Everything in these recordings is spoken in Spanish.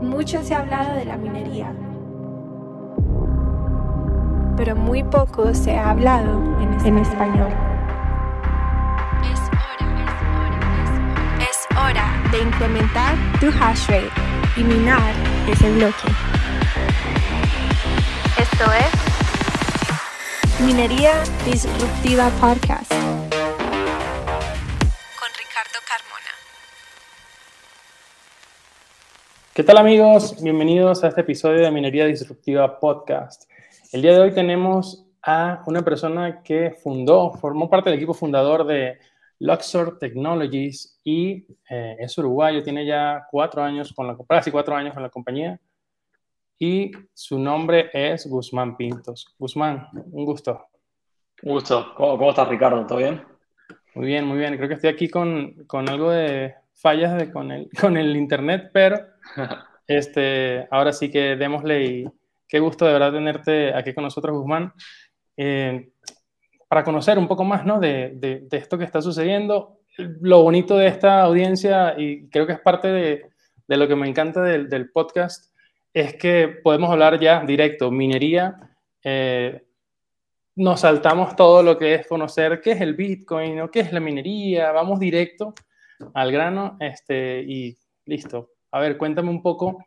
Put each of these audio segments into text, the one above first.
Mucho se ha hablado de la minería, pero muy poco se ha hablado en español. Es hora, es hora de incrementar tu hash rate y minar ese bloque. Esto es Minería Disruptiva Podcast. ¿Qué tal amigos? Bienvenidos a este episodio de Minería Disruptiva Podcast. El día de hoy tenemos a una persona que fundó, formó parte del equipo fundador de Luxor Technologies y eh, es uruguayo, tiene ya cuatro años con la casi cuatro años con la compañía y su nombre es Guzmán Pintos. Guzmán, un gusto. Un gusto. ¿Cómo, estás, Ricardo? ¿Todo bien? Muy bien, muy bien. Creo que estoy aquí con, con algo de fallas de, con, el, con el internet, pero este, ahora sí que démosle y qué gusto de verdad tenerte aquí con nosotros, Guzmán, eh, para conocer un poco más ¿no? de, de, esto que está sucediendo. Lo bonito de esta audiencia, y creo que es parte de, de lo que me encanta del, del, podcast, es que podemos hablar ya directo, minería. Eh, nos saltamos todo lo que es conocer qué es el Bitcoin o qué es la minería, vamos directo al grano este, y listo. A ver, cuéntame un poco,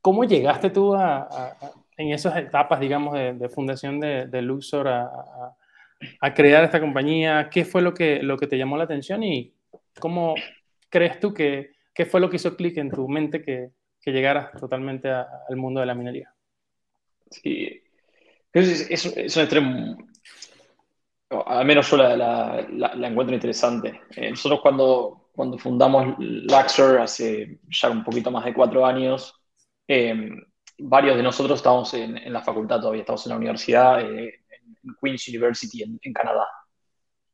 ¿cómo llegaste tú a, en esas etapas, digamos, de, fundación de, Luxor a, crear esta compañía? ¿Qué fue lo que, lo que te llamó la atención y cómo crees tú que qué fue lo que hizo clic en tu mente que, que llegaras totalmente al mundo de la minería? Sí, es, es, es un extremo, al menos yo la, la, encuentro interesante. Eh, nosotros cuando, cuando fundamos Luxor hace ya un poquito más de cuatro años, eh, varios de nosotros estábamos en, la facultad todavía, estamos en la universidad, eh, en Queen's University en, Canadá.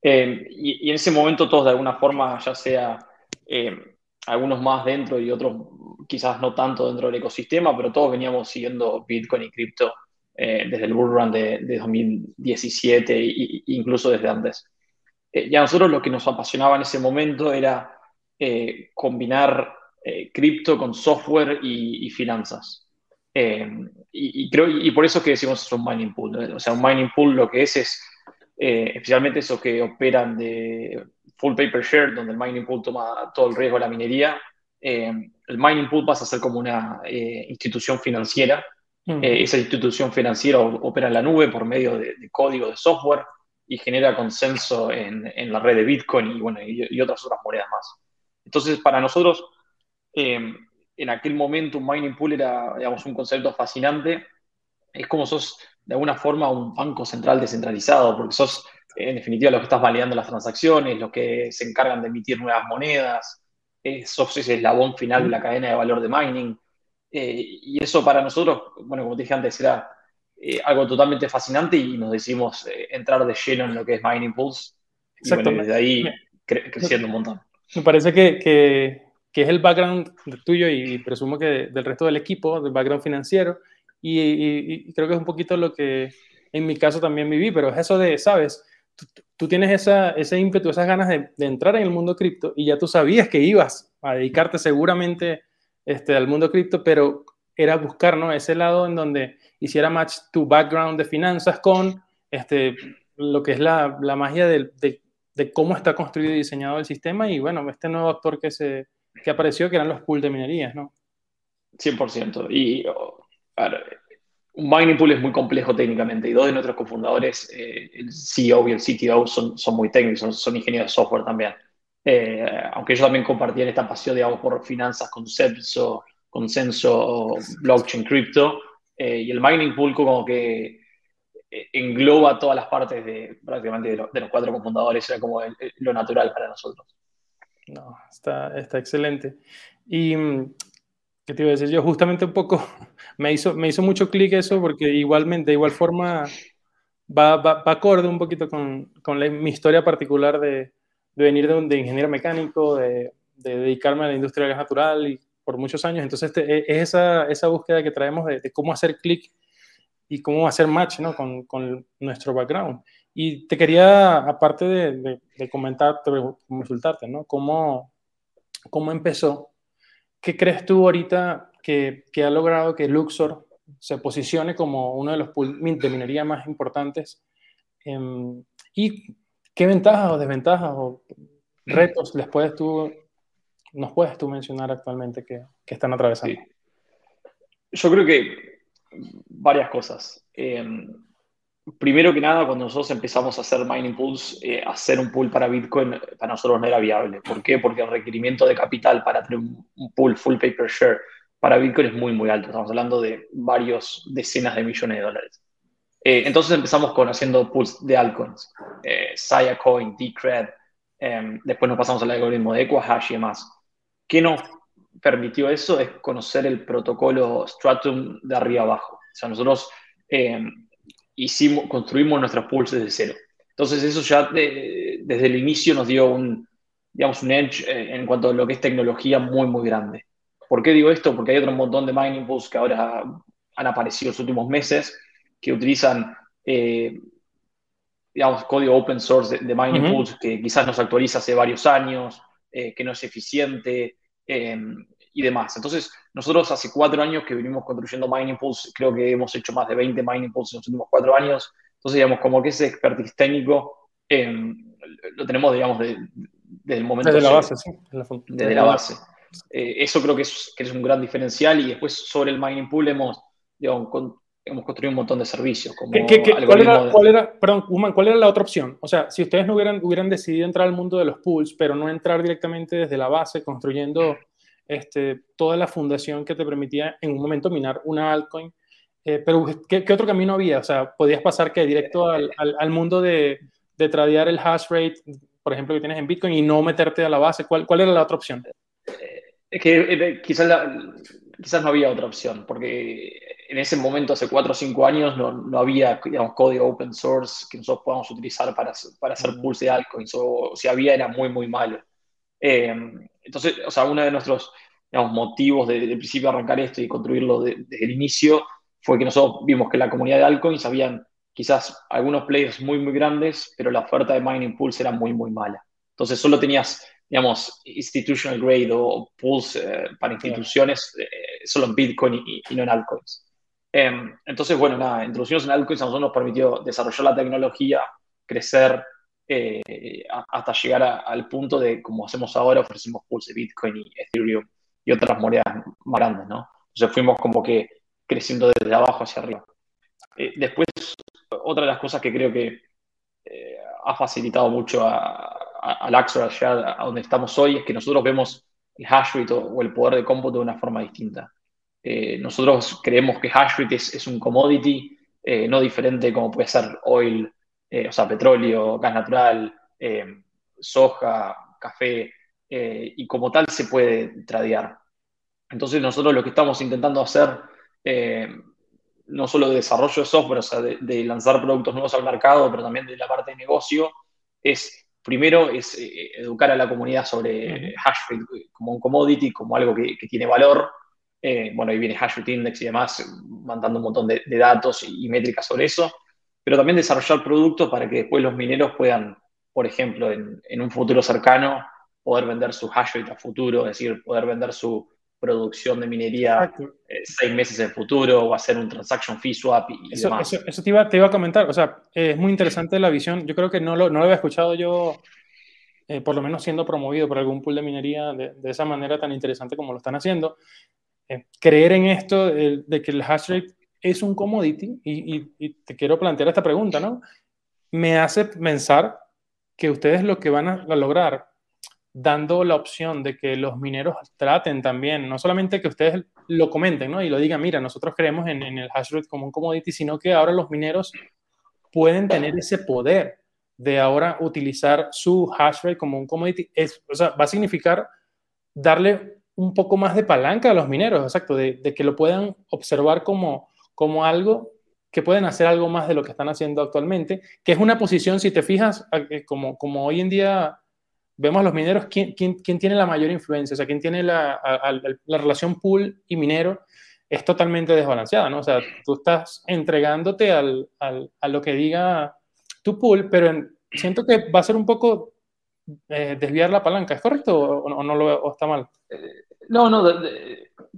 Eh, y, en ese momento todos de alguna forma, ya sea algunos más dentro y otros quizás no tanto dentro del ecosistema, pero todos veníamos siguiendo Bitcoin y cripto desde el bull run de, de 2017 e incluso desde antes. Eh, y a nosotros lo que nos apasionaba en ese momento era eh, combinar eh, cripto con software y, finanzas. Y, creo, y por eso que decimos es un mining pool. O sea, un mining pool lo que es es especialmente esos que operan de full paper share, donde el mining pool toma todo el riesgo de la minería. el mining pool pasa a ser como una institución financiera. Mm. esa institución financiera opera en la nube por medio de código de software y genera consenso en, en, la red de Bitcoin y, bueno, y, otras otras monedas más. Entonces, para nosotros, em, en aquel momento un mining pool era, digamos, un concepto fascinante. Es como sos, de alguna forma, un banco central descentralizado, porque sos, en definitiva, los que estás validando las transacciones, los que se encargan de emitir nuevas monedas, eh, sos ese eslabón final de la cadena de valor de mining. Eh, y eso para nosotros, bueno, como te dije antes, era eh, algo totalmente fascinante y nos decimos eh, entrar de lleno en lo que es Mining Pulse. Y desde ahí creciendo un montón. Me parece que, que, que, es el background tuyo y, presumo que del resto del equipo, del background financiero. Y, creo que es un poquito lo que en mi caso también viví, pero es eso de, ¿sabes? Tú, tienes esa, ese ímpetu, esas ganas de, de, entrar en el mundo cripto y ya tú sabías que ibas a dedicarte seguramente este, al mundo cripto, pero era buscar ¿no? ese lado en donde hiciera match tu background de finanzas con este, lo que es la, la magia de, de, cómo está construido y diseñado el sistema y bueno, este nuevo actor que, se, que apareció, que eran los pools de minerías, ¿no? 100%. Y un mining pool es muy complejo técnicamente y dos de nuestros cofundadores, eh, el CEO y el CTO, son, son muy técnicos, son, ingenieros de software también. Eh, aunque ellos también compartían esta pasión, digamos, por finanzas, consenso, consenso, blockchain, cripto, eh, y el mining pool como que eh, engloba todas las partes de prácticamente de, los cuatro cofundadores, era como lo natural para nosotros. No, está, está excelente. Y, mm, ¿qué te iba a decir? Yo justamente un poco, me hizo, me hizo mucho clic eso porque igualmente, de igual forma, va, va, acorde un poquito con, con mi historia particular de, de venir de, de ingeniero mecánico, de, de, dedicarme a la industria gas natural y por muchos años. Entonces, este, es esa, esa búsqueda que traemos de, cómo hacer clic y cómo hacer match ¿no? con, con, nuestro background. Y te quería, aparte de, de, comentarte, consultarte, ¿no? ¿Cómo, ¿Cómo empezó ¿qué crees tú ahorita que, que, ha logrado que Luxor se posicione como uno de los pools de minería más importantes? Em, ¿Y qué ventajas o desventajas o retos les puedes tú, nos puedes tú mencionar actualmente que, que están atravesando? Yo creo que varias cosas. Em, primero que nada, cuando nosotros empezamos a hacer mining pools, eh, hacer un pool para Bitcoin para nosotros no era viable. ¿Por qué? Porque el requerimiento de capital para tener un, pool full paper share para Bitcoin es muy, muy alto. Estamos hablando de varios decenas de millones de dólares. Eh, entonces empezamos con haciendo pools de altcoins, eh, Saya Coin, Decred, em, después nos pasamos al algoritmo de Equahash y demás. ¿Qué nos permitió eso? Es conocer el protocolo Stratum de arriba abajo. O sea, nosotros em, hicimos, construimos nuestros pools desde cero. Entonces eso ya desde el inicio nos dio un, digamos, un edge eh, en cuanto a lo que es tecnología muy, muy grande. ¿Por qué digo esto? Porque hay otro montón de mining pools que ahora han aparecido en los últimos meses que utilizan, eh, digamos, código open source de, mining pools que quizás nos actualiza hace varios años, eh, que no es eficiente y demás. Entonces, nosotros hace cuatro años que venimos construyendo mining pools, creo que hemos hecho más de 20 mining pools en los últimos cuatro años. Entonces, digamos, como que ese expertise técnico em, lo tenemos, digamos, desde el momento. Desde la base, sí. Desde la base. Eh, eso creo que es, que es un gran diferencial y después sobre el mining pool hemos, digamos, hemos construido un montón de servicios. Como cuál, era, cuál, era, perdón, ¿cuál era la otra opción? O sea, si ustedes no hubieran, hubieran decidido entrar al mundo de los pools, pero no entrar directamente desde la base construyendo este, toda la fundación que te permitía en un momento minar una altcoin. Eh, pero, ¿qué, otro camino había? O sea, ¿podías pasar que directo al, al, mundo de, de tradear el hash rate, por ejemplo, que tienes en Bitcoin y no meterte a la base? ¿Cuál, cuál era la otra opción? Eh, es que eh, quizás, quizás no había otra opción, porque en ese momento, hace cuatro o cinco años, no, no había digamos, código open source que nosotros podamos utilizar para, para hacer pools de altcoins, o si había era muy, muy malo. Eh, entonces, o sea, uno de nuestros motivos de, de, principio arrancar esto y construirlo desde el inicio fue que nosotros vimos que la comunidad de altcoins habían quizás algunos players muy, muy grandes, pero la oferta de mining pools era muy, muy mala. Entonces, solo tenías, digamos, institutional grade o pools eh, para instituciones eh, solo en Bitcoin y, no en altcoins. Em, entonces, bueno, nada, introducirnos en altcoins a nosotros nos permitió desarrollar la tecnología, crecer, eh, hasta llegar al punto de, como hacemos ahora, ofrecemos pools de Bitcoin y Ethereum y otras monedas más grandes, ¿no? Entonces fuimos como que creciendo desde abajo hacia arriba. Eh, después, otra de las cosas que creo que eh, ha facilitado mucho al Axor allá a donde estamos hoy es que nosotros vemos el hash rate o, el poder de cómputo de una forma distinta. Nosotros creemos que hash rate es, es un commodity no diferente como puede ser oil eh, o sea, petróleo, gas natural, eh, soja, café, eh, y como tal se puede tradear. Entonces nosotros lo que estamos intentando hacer, no solo de desarrollo de software, o sea, de, lanzar productos nuevos al mercado, pero también de la parte de negocio, es primero es educar a la comunidad sobre hash rate como un commodity, como algo que, tiene valor. Bueno, ahí viene hash rate index y demás, mandando un montón de, datos y, métricas sobre eso pero también desarrollar productos para que después los mineros puedan, por ejemplo, en, un futuro cercano, poder vender su hash rate a futuro, es decir, poder vender su producción de minería eh, seis meses en el futuro o hacer un transaction fee swap y, eso, demás. Eso, te, iba, te, iba, a comentar, o sea, es muy interesante la visión, yo creo que no lo, no lo había escuchado yo, eh, por lo menos siendo promovido por algún pool de minería de, de esa manera tan interesante como lo están haciendo. Eh, creer en esto de que el hash rate es un commodity y, te quiero plantear esta pregunta, ¿no? Me hace pensar que ustedes lo que van a, lograr dando la opción de que los mineros traten también, no solamente que ustedes lo comenten ¿no? y lo digan, mira, nosotros creemos en, el hash rate como un commodity, sino que ahora los mineros pueden tener ese poder de ahora utilizar su hash rate como un commodity. Es, o sea, va a significar darle un poco más de palanca a los mineros, exacto, de que lo puedan observar como, como algo que pueden hacer algo más de lo que están haciendo actualmente, que es una posición, si te fijas, como, como hoy en día vemos a los mineros, ¿quién, quién, quién tiene la mayor influencia? O sea, ¿quién tiene la, la, relación pool y minero? Es totalmente desbalanceada, ¿no? O sea, tú estás entregándote al, al, a lo que diga tu pool, pero siento que va a ser un poco eh, desviar la palanca. ¿Es correcto o, no lo, o está mal? Eh, No, no,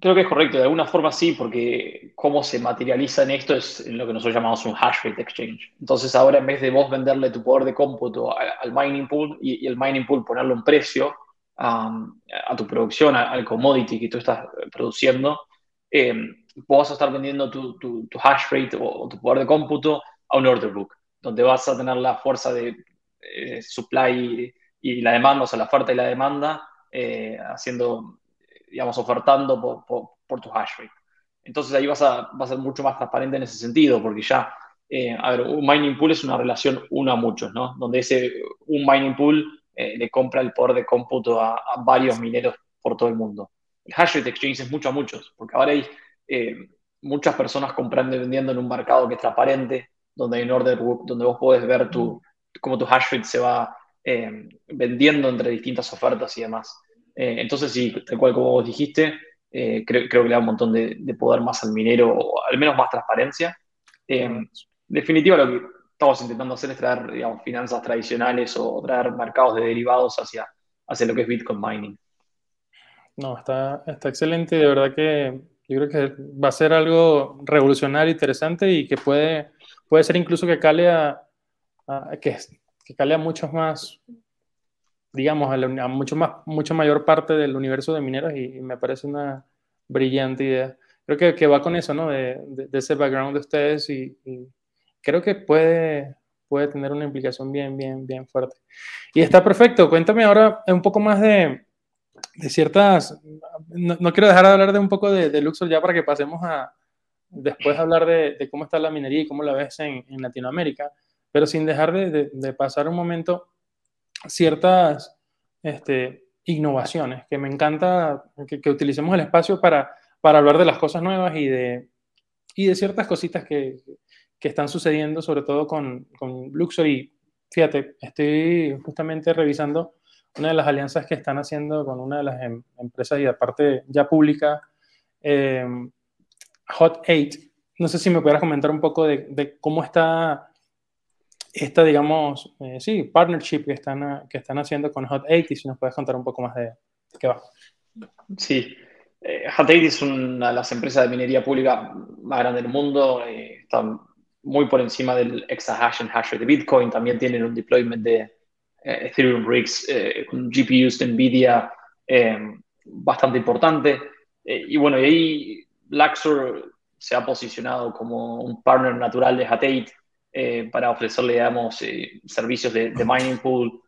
creo que es correcto. De alguna forma sí, porque cómo se materializa en esto es en lo que nosotros llamamos un hash rate exchange. Entonces ahora en vez de vos venderle tu poder de cómputo al mining pool y, el mining pool ponerle un precio a tu producción, al commodity que tú estás produciendo, eh, vos vas a estar vendiendo tu, tu, hash rate o, tu poder de cómputo a un order book, donde vas a tener la fuerza de eh, supply y, la demanda, o sea, la oferta y la demanda, eh, haciendo, digamos, ofertando por, por, tu hash rate. Entonces ahí vas a, a ser mucho más transparente en ese sentido, porque ya, a ver, un mining pool es una relación uno a muchos, ¿no? Donde ese, un mining pool le compra el poder de cómputo a, a varios mineros por todo el mundo. El hash rate exchange es mucho a muchos, porque ahora hay eh, muchas personas comprando y vendiendo en un mercado que es transparente, donde hay un order book, donde vos podés ver tu, cómo tu hash rate se va eh, vendiendo entre distintas ofertas y demás. Eh, entonces, sí, tal cual como vos dijiste, creo, creo, que le da un montón de, poder más al minero, o al menos más transparencia. en definitiva, lo que estamos intentando hacer es traer, digamos, finanzas tradicionales o traer mercados de derivados hacia, hacia lo que es Bitcoin mining. No, está, está excelente. De verdad que yo creo que va a ser algo revolucionario, interesante y que puede, puede ser incluso que cale a, que, que, cale a muchos más, digamos, a, mucho, más, mucho mayor parte del universo de mineros y, me parece una brillante idea. Creo que, que va con eso, ¿no? De, de, ese background de ustedes y, y, creo que puede, puede tener una implicación bien, bien, bien fuerte. Y está perfecto. Cuéntame ahora un poco más de, de ciertas, no, quiero dejar de hablar de un poco de, Luxor ya para que pasemos a después hablar de, cómo está la minería y cómo la ves en, Latinoamérica, pero sin dejar de, pasar un momento ciertas este, innovaciones, que me encanta que, utilicemos el espacio para, para, hablar de las cosas nuevas y de, y de ciertas cositas que, que están sucediendo, sobre todo con, con Luxor. Y fíjate, estoy justamente revisando una de las alianzas que están haciendo con una de las em, empresas y aparte ya pública, eh, Hot 8. No sé si me pudieras comentar un poco de, cómo está esta, digamos, eh, sí, partnership que están, que están haciendo con Hot 8 y si nos puedes contar un poco más de qué va. Sí, eh, Hot 8 es una de las empresas de minería pública más grandes del mundo, están muy por encima del exahash en hash de Bitcoin, también tienen un deployment de eh, Ethereum Rigs eh, con GPUs de NVIDIA eh, bastante importante. y bueno, y ahí Laxor se ha posicionado como un partner natural de Hatate para ofrecerle, digamos, servicios de, mining pool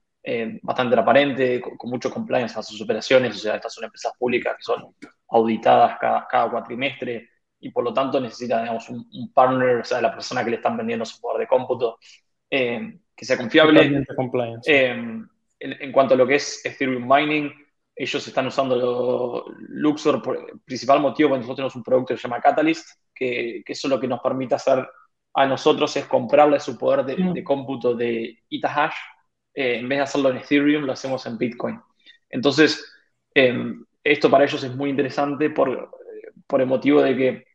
bastante transparente, con, mucho compliance a sus operaciones. O sea, estas son empresas públicas que son auditadas cada, cada cuatrimestre y por lo tanto necesita, digamos, un, partner, o sea, la persona que le están vendiendo su poder de cómputo, que sea confiable. Eh, en, cuanto a lo que es Ethereum Mining, ellos están usando Luxor por el principal motivo cuando nosotros tenemos un producto que se llama Catalyst, que, que eso lo que nos permite hacer a nosotros es comprarle su poder de, mm. cómputo de Itahash. Eh, en vez de hacerlo en Ethereum, lo hacemos en Bitcoin. Entonces, em, esto para ellos es muy interesante por, por el motivo de que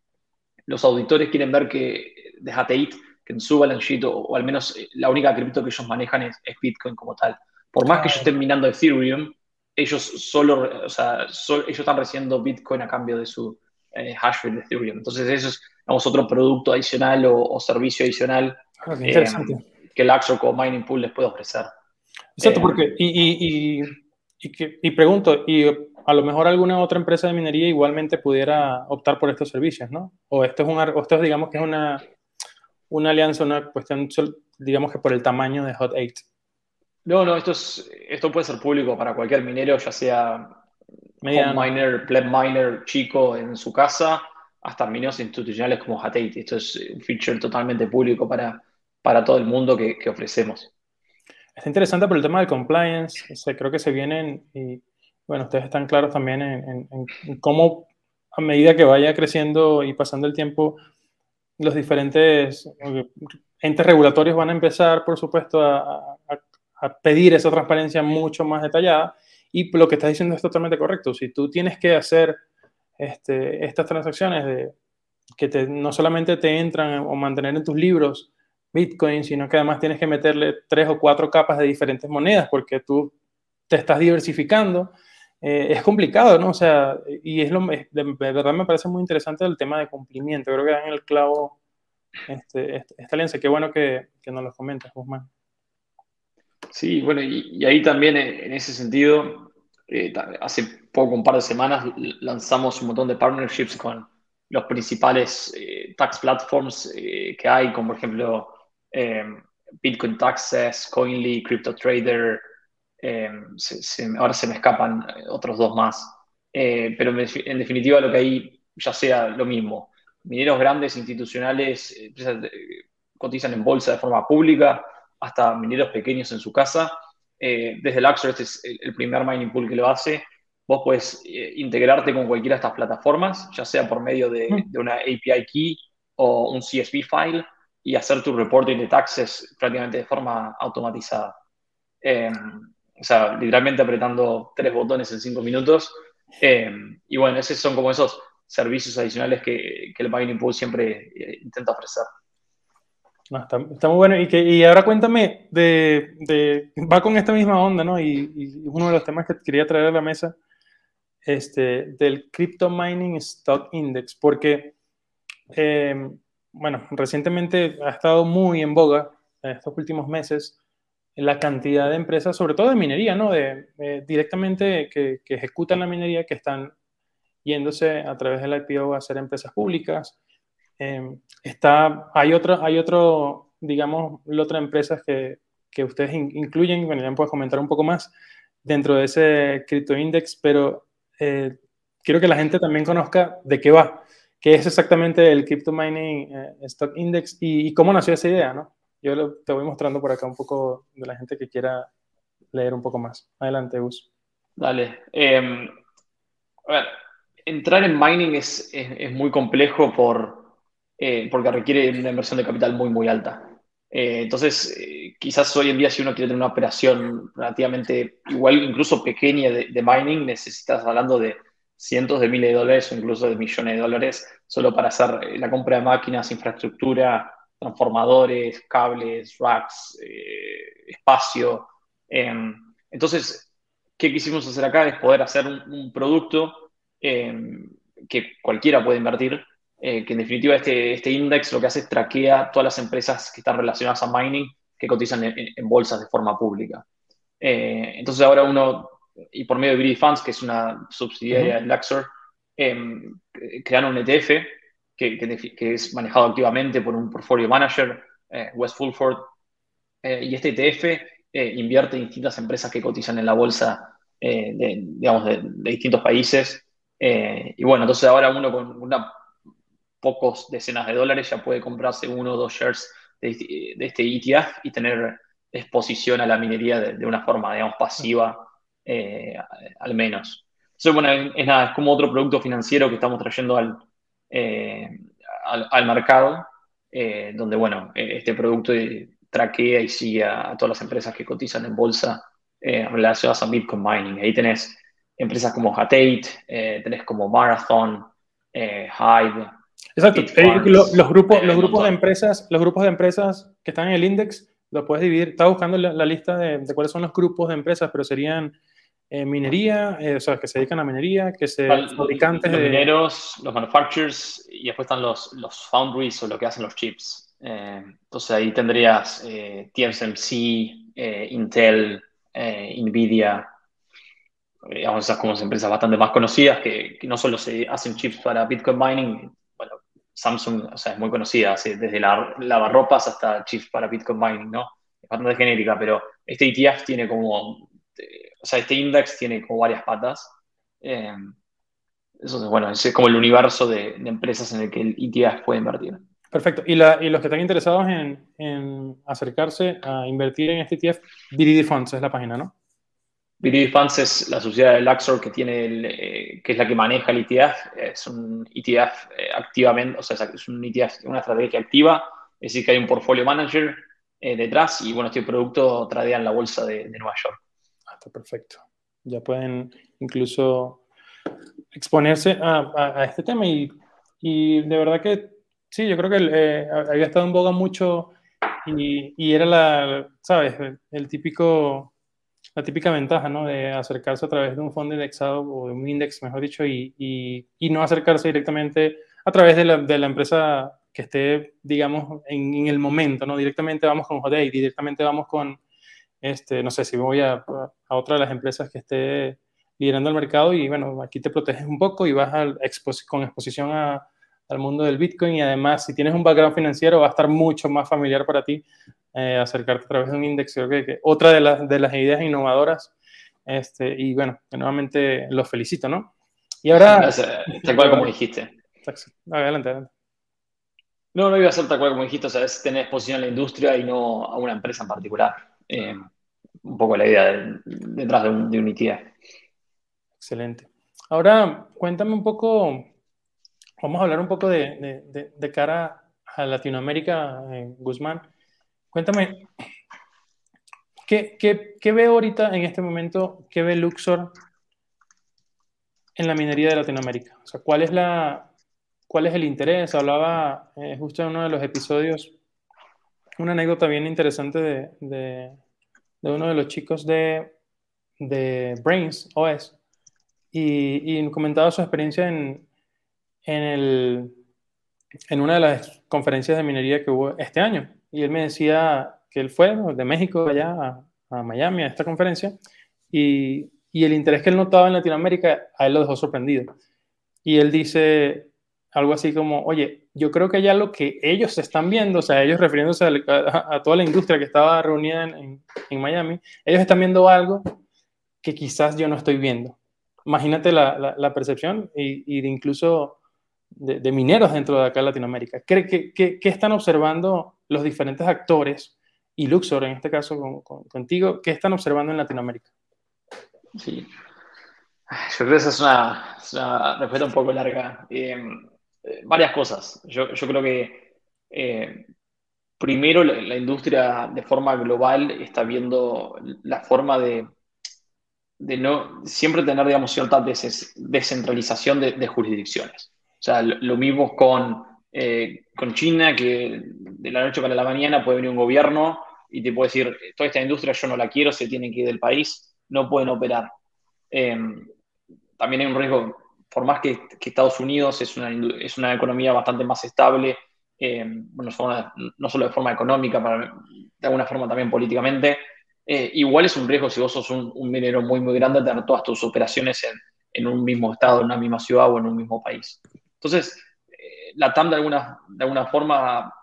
los auditores quieren ver que de Hateit en su balance sheet, o, al menos eh, la única cripto que ellos manejan es, Bitcoin como tal. Por más que ellos estén minando Ethereum, ellos solo, o sea, ellos están recibiendo Bitcoin a cambio de su eh, hash rate de Ethereum. Entonces, eso es otro producto adicional o, servicio adicional ah, eh, que el Axo como Mining Pool les puede ofrecer. Exacto, porque, y, y, y, pregunto, ¿y a lo mejor alguna otra empresa de minería igualmente pudiera optar por estos servicios, ¿no? O esto es, un, o esto es digamos que es una una alianza, una cuestión, digamos que por el tamaño de Hot 8. No, no, esto, es, esto puede ser público para cualquier minero, ya sea miner, pleb miner chico en su casa, hasta mineros institucionales como 8. Esto es un feature totalmente público para, para todo el mundo que, ofrecemos. Está interesante por el tema del compliance. creo que se vienen y, bueno, ustedes están claros también en cómo a medida que vaya creciendo y pasando el tiempo, los diferentes entes regulatorios van a empezar, por supuesto, a, pedir esa transparencia mucho más detallada. Y lo que estás diciendo es totalmente correcto. Si tú tienes que hacer este, estas transacciones de, que te, no solamente te entran o mantener en tus libros Bitcoin, sino que además tienes que meterle tres o cuatro capas de diferentes monedas porque tú te estás diversificando eh, es complicado, ¿no? O sea, y es lo, de, verdad me parece muy interesante el tema de cumplimiento. Creo que dan el clavo este, este, esta alianza. Qué bueno que, que nos lo comentas, Guzmán. Sí, bueno, y, ahí también eh, en ese sentido, eh, hace poco, un par de semanas, lanzamos un montón de partnerships con los principales tax platforms que hay, como por ejemplo Bitcoin Taxes, Coinly, CryptoTrader, eh, ahora se me escapan eh, otros dos más. Eh, pero en definitiva lo que hay ya sea lo mismo. Mineros grandes, institucionales, empresas cotizan en bolsa de forma pública, hasta mineros pequeños en su casa. desde el Axor, este es el, primer mining pool que lo hace. Vos puedes integrarte con cualquiera de estas plataformas, ya sea por medio de, de una API key o un CSV file, y hacer tu reporting de taxes prácticamente de forma automatizada. Eh, o sea, literalmente apretando tres botones en cinco minutos. Eh, y bueno, esos son como esos servicios adicionales que, que el Mining Pool siempre eh, intenta ofrecer. Está, muy bueno. Y, que, y ahora cuéntame, de, de, va con esta misma onda, ¿no? Y, y, uno de los temas que quería traer a la mesa, este, del Crypto Mining Stock Index, porque, eh, bueno, recientemente ha estado muy en boga en estos últimos meses la cantidad de empresas, sobre todo de minería, ¿no? De, directamente que, ejecutan la minería, que están yéndose a través del IPO a ser empresas públicas. Em, está, hay otro, hay otro, digamos, otra empresas que, que ustedes incluyen, bueno, ya me puedes comentar un poco más dentro de ese Crypto Index, pero eh, quiero que la gente también conozca de qué va, qué es exactamente el Crypto Mining eh, Stock Index y, y, cómo nació esa idea, ¿no? Yo te voy mostrando por acá un poco de la gente que quiera leer un poco más. Adelante, Gus. Dale. Em, a ver, entrar en mining es, es, muy complejo por, eh, porque requiere una inversión de capital muy, muy alta. Eh, entonces, eh, quizás hoy en día si uno quiere tener una operación relativamente igual, incluso pequeña de, de, mining, necesitas hablando de cientos de miles de dólares o incluso de millones de dólares solo para hacer la compra de máquinas, infraestructura, transformadores, cables, racks, eh, espacio. Em, entonces, ¿qué quisimos hacer acá? Es poder hacer un, producto em, que cualquiera puede invertir, eh, que en definitiva este, este index lo que hace es traquea todas las empresas que están relacionadas a mining que cotizan en, bolsas de forma pública. Eh, entonces ahora uno, y por medio de Greedy Funds, que es una subsidiaria de Luxor, em, crean un ETF que, es manejado activamente por un portfolio manager, eh, West Fulford, y este ETF invierte en distintas empresas que cotizan en la bolsa de, digamos, de, distintos países. y bueno, entonces ahora uno con una, pocos decenas de dólares ya puede comprarse uno o dos shares de, este ETF y tener exposición a la minería de, una forma, digamos, pasiva, al menos. Entonces, bueno, es, es como otro producto financiero que estamos trayendo al, eh, al, mercado, eh, donde, bueno, eh, este producto traquea y sigue a, todas las empresas que cotizan en bolsa relacionadas a Bitcoin mining. Ahí tenés empresas como Hatate, tenés como Marathon, Hive. Exacto. los, grupos, los grupos de empresas, los grupos de empresas que están en el index, lo puedes dividir. Estaba buscando la, lista de, de, cuáles son los grupos de empresas, pero serían eh, minería, eh, o sea, que se dedican a minería, que se fabricantes los mineros, los manufacturers y después están los, los foundries o lo que hacen los chips. Eh, entonces ahí tendrías TSMC, Intel, Nvidia, digamos, esas como empresas bastante más conocidas que, que, no solo se hacen chips para Bitcoin mining, Samsung, o sea, es muy conocida, desde la lavarropas hasta chips para Bitcoin mining, ¿no? Es bastante genérica, pero este ETF tiene como o sea, este index tiene como varias patas. Eh, eso bueno, es como el universo de, empresas en el que el ETF puede invertir. Perfecto. Y, los que están interesados en, acercarse a invertir en este ETF, BDD Funds es la página, ¿no? BDD Funds es la sociedad de Luxor que tiene eh, que es la que maneja el ETF. Es un ETF eh, activamente, o sea, es un ETF, una estrategia activa. Es decir, que hay un portfolio manager detrás y bueno, este producto tradea en la bolsa de Nueva York está perfecto. Ya pueden incluso exponerse a, este tema y, y, de verdad que sí, yo creo que eh, había estado en boga mucho y, y, era la, ¿sabes? El, típico la típica ventaja, ¿no? De acercarse a través de un fondo indexado o de un index, mejor dicho, y, y, no acercarse directamente a través de la, de la empresa que esté, digamos, en, el momento, ¿no? Directamente vamos con y directamente vamos con, este, no sé, si voy a, a otra de las empresas que esté liderando el mercado y, bueno, aquí te proteges un poco y vas al con exposición a, al mundo del Bitcoin y además, si tienes un background financiero, va a estar mucho más familiar para ti eh, acercarte a través de un. Creo que, otra de, las de las ideas innovadoras, este, y bueno, nuevamente los felicito, ¿no? Y ahora... Tal cual como dijiste. Adelante, adelante. No, no iba a ser tal cual como dijiste, o sea, es tener exposición a la industria y no a una empresa en particular. Eh, un poco la idea detrás de un, de un. Excelente. Ahora, cuéntame un poco, vamos a hablar un poco de, de, de cara a Latinoamérica, eh, Guzmán. Cuéntame, ¿qué, ¿qué, qué, ve ahorita en este momento, qué ve Luxor en la minería de Latinoamérica? O sea, ¿cuál es la, cuál es el interés. Hablaba eh, justo en uno de los episodios, una anécdota bien interesante de, de, uno de los chicos de, de Brains OS y, y, comentaba su experiencia en, en, el, en una de las conferencias de minería que hubo este año. Y él me decía que él fue de México allá a, a Miami a esta conferencia y, y el interés que él notaba en Latinoamérica a él lo dejó sorprendido. Y él dice, algo así como, oye, yo creo que ya lo que ellos están viendo, o sea, ellos refiriéndose a, toda la industria que estaba reunida en, en, Miami, ellos están viendo algo que quizás yo no estoy viendo. Imagínate la, la, percepción y, y, de incluso de, mineros dentro de acá en Latinoamérica. ¿Qué, qué, qué, están observando los diferentes actores y Luxor, en este caso contigo, qué están observando en Latinoamérica? Sí, yo creo que esa es una, una respuesta un poco larga. Eh, eh, varias cosas. Yo, creo que eh, primero la, industria de forma global está viendo la forma de, de no siempre tener, digamos, cierta descentralización de, jurisdicciones. O sea, lo, mismo con, eh, con China, que de la noche para la mañana puede venir un gobierno y te puede decir, toda esta industria yo no la quiero, se tiene que ir del país, no pueden operar. también hay un riesgo por más que, Estados Unidos es una, es una, economía bastante más estable, eh, bueno, no solo de forma económica, de alguna forma también políticamente, eh, igual es un riesgo si vos sos un, minero muy, muy grande tener todas tus operaciones en, en, un mismo estado, en una misma ciudad o en un mismo país. Entonces, eh, la TAM de alguna, de alguna forma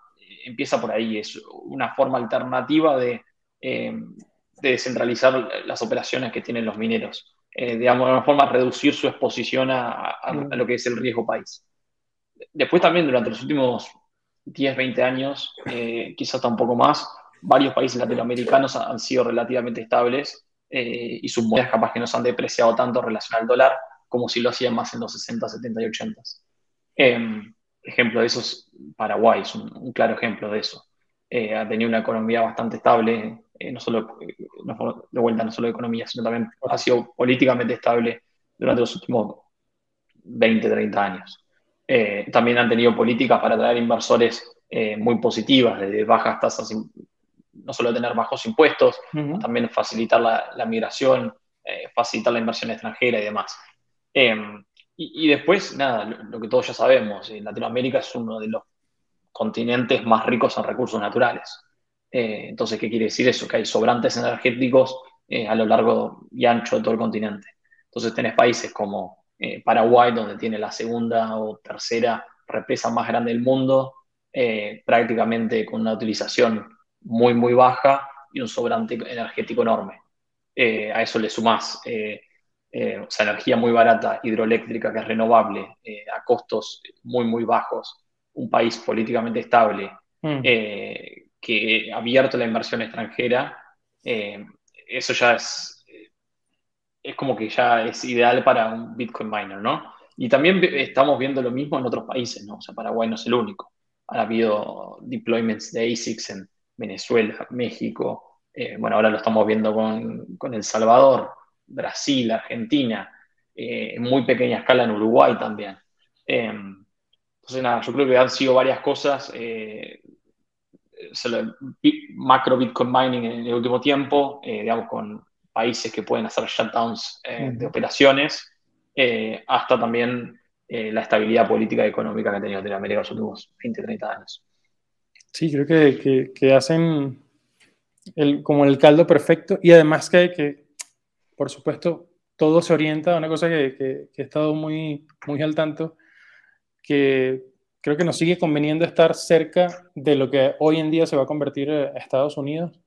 empieza por ahí, es una forma alternativa de, de descentralizar las operaciones que tienen los mineros. Eh, digamos, de alguna forma reducir su exposición a, mm. lo que es el riesgo país. Después también durante los últimos 10, 20 años, eh, quizás un poco más, varios países latinoamericanos han sido relativamente estables eh, y sus monedas capaz que no se han depreciado tanto en relación al dólar como si lo hacían más en los 60, 70 y 80. Em, ejemplo de eso es Paraguay, es un, claro ejemplo de eso. ha tenido una economía bastante estable eh, no solo de vuelta, no solo de economía, sino también ha sido políticamente estable durante los últimos 20, 30 años. Eh, también han tenido políticas para atraer inversores eh, muy positivas, desde bajas tasas, no solo tener bajos impuestos, también facilitar la, migración, facilitar la inversión extranjera y demás. Em, y, después, nada, lo, que todos ya sabemos, Latinoamérica es uno de los continentes más ricos en recursos naturales. Eh, entonces, ¿qué quiere decir eso? Que hay sobrantes energéticos eh, a lo largo y ancho de todo el continente. Entonces, tenés países como eh, Paraguay, donde tiene la segunda o tercera represa más grande del mundo, prácticamente con una utilización muy, muy baja y un sobrante energético enorme. a eso le sumás o sea, energía muy barata, hidroeléctrica que es renovable, a costos muy, muy bajos, un país políticamente estable, mm que abierto la inversión extranjera, eh, eso ya es, es como que ya es ideal para un Bitcoin miner, ¿no? Y también estamos viendo lo mismo en otros países, ¿no? O sea, Paraguay no es el único. Ha habido deployments de ASICs en Venezuela, México, eh, bueno, ahora lo estamos viendo con, El Salvador, Brasil, Argentina, eh, en muy pequeña escala en Uruguay también. entonces, nada, yo creo que han sido varias cosas macro Bitcoin mining en el último tiempo, eh, digamos, con países que pueden hacer shutdowns de operaciones, hasta también la estabilidad política y económica que ha tenido Latinoamérica los últimos 20, 30 años. Sí, creo que, que, hacen el, como el caldo perfecto y además que, que, por supuesto, todo se orienta a una cosa que, he estado muy, muy al tanto, que creo que nos sigue conveniendo estar cerca de lo que hoy en día se va a convertir a Estados Unidos.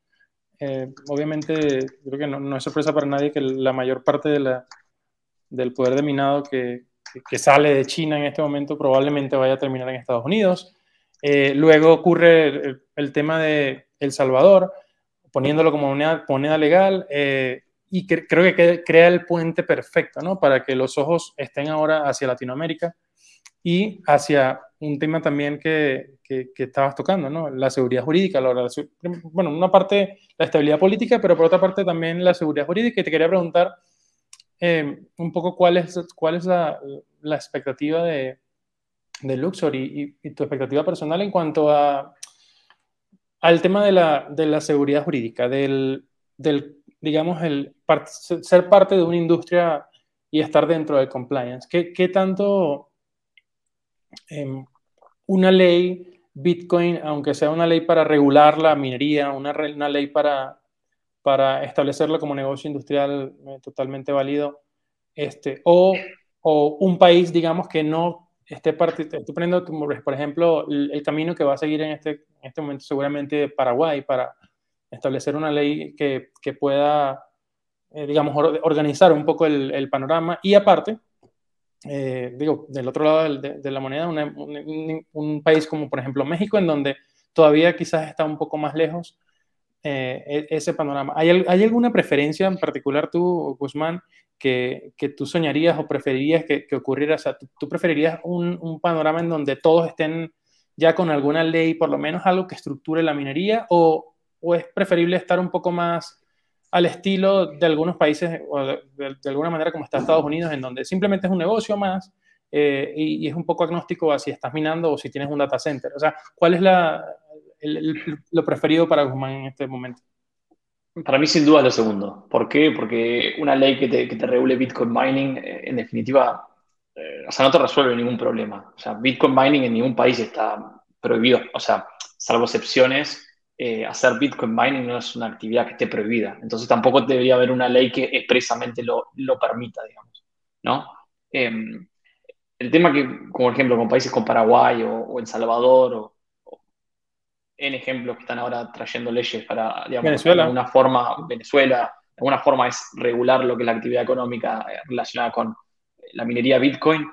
Eh, obviamente, creo que no, es sorpresa para nadie que la mayor parte del poder de minado que, que, sale de China en este momento probablemente vaya a terminar en Estados Unidos. Eh, luego ocurre el, tema de El Salvador, poniéndolo como moneda, moneda legal, eh, y creo que crea el puente perfecto, ¿no? Para que los ojos estén ahora hacia Latinoamérica y hacia un tema también que, que, estabas tocando, ¿no? La seguridad jurídica, la, bueno, una parte la estabilidad política, pero por otra parte también la seguridad jurídica. Y te quería preguntar eh, un poco cuál es, cuál es la, la expectativa de, de Luxor y, tu expectativa personal en cuanto a, al tema de la, de la seguridad jurídica, del, del digamos, el ser parte de una industria y estar dentro del compliance. ¿Qué, qué tanto em, una ley Bitcoin, aunque sea una ley para regular la minería, una, una ley para, para establecerlo como negocio industrial eh, totalmente válido, este, o, o un país, digamos, que no esté estoy poniendo, por ejemplo, el, camino que va a seguir en este, en este momento seguramente Paraguay para establecer una ley que, que pueda, eh, digamos, organizar un poco el, el panorama y aparte, eh, digo, del otro lado de, de la moneda, un, un, país como por ejemplo México, en donde todavía quizás está un poco más lejos eh, e, ese panorama. ¿Hay, ¿Hay, alguna preferencia en particular tú, Guzmán, que, que tú soñarías o preferirías que, que ocurriera? O sea, ¿tú, preferirías un, un, panorama en donde todos estén ya con alguna ley, por lo menos algo que estructure la minería, o, o es preferible estar un poco más al estilo de algunos países, o de, de, alguna manera como está Estados Unidos, en donde simplemente es un negocio más eh, y, y, es un poco agnóstico a si estás minando o si tienes un data center. O sea, ¿cuál es la, el, lo preferido para Guzmán en este momento? Para mí, sin duda, es lo segundo. ¿Por qué? Porque una ley que te, que te regule Bitcoin mining, eh, en definitiva, eh, o sea, no te resuelve ningún problema. O sea, Bitcoin mining en ningún país está prohibido. O sea, salvo excepciones, eh, hacer Bitcoin mining no es una actividad que esté prohibida. Entonces, tampoco debería haber una ley que expresamente lo, lo permita, digamos. ¿no? Em, el tema que, como ejemplo, con países como Paraguay o, o El Salvador o, en ejemplos que están ahora trayendo leyes para, digamos, Venezuela. de alguna forma, Venezuela, de alguna forma es regular lo que es la actividad económica eh, relacionada con la minería Bitcoin.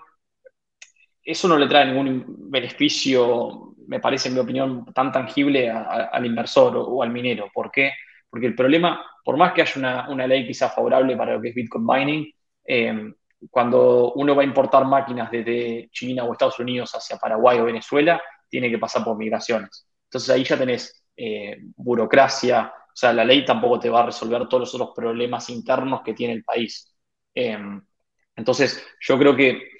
Eso no le trae ningún beneficio, me parece, en mi opinión, tan tangible al inversor o, o, al minero. ¿Por qué? Porque el problema, por más que haya una, una ley quizá favorable para lo que es Bitcoin mining, eh, cuando uno va a importar máquinas desde China o Estados Unidos hacia Paraguay o Venezuela, tiene que pasar por migraciones. Entonces ahí ya tenés eh, burocracia, o sea, la ley tampoco te va a resolver todos los otros problemas internos que tiene el país. Eh, entonces, yo creo que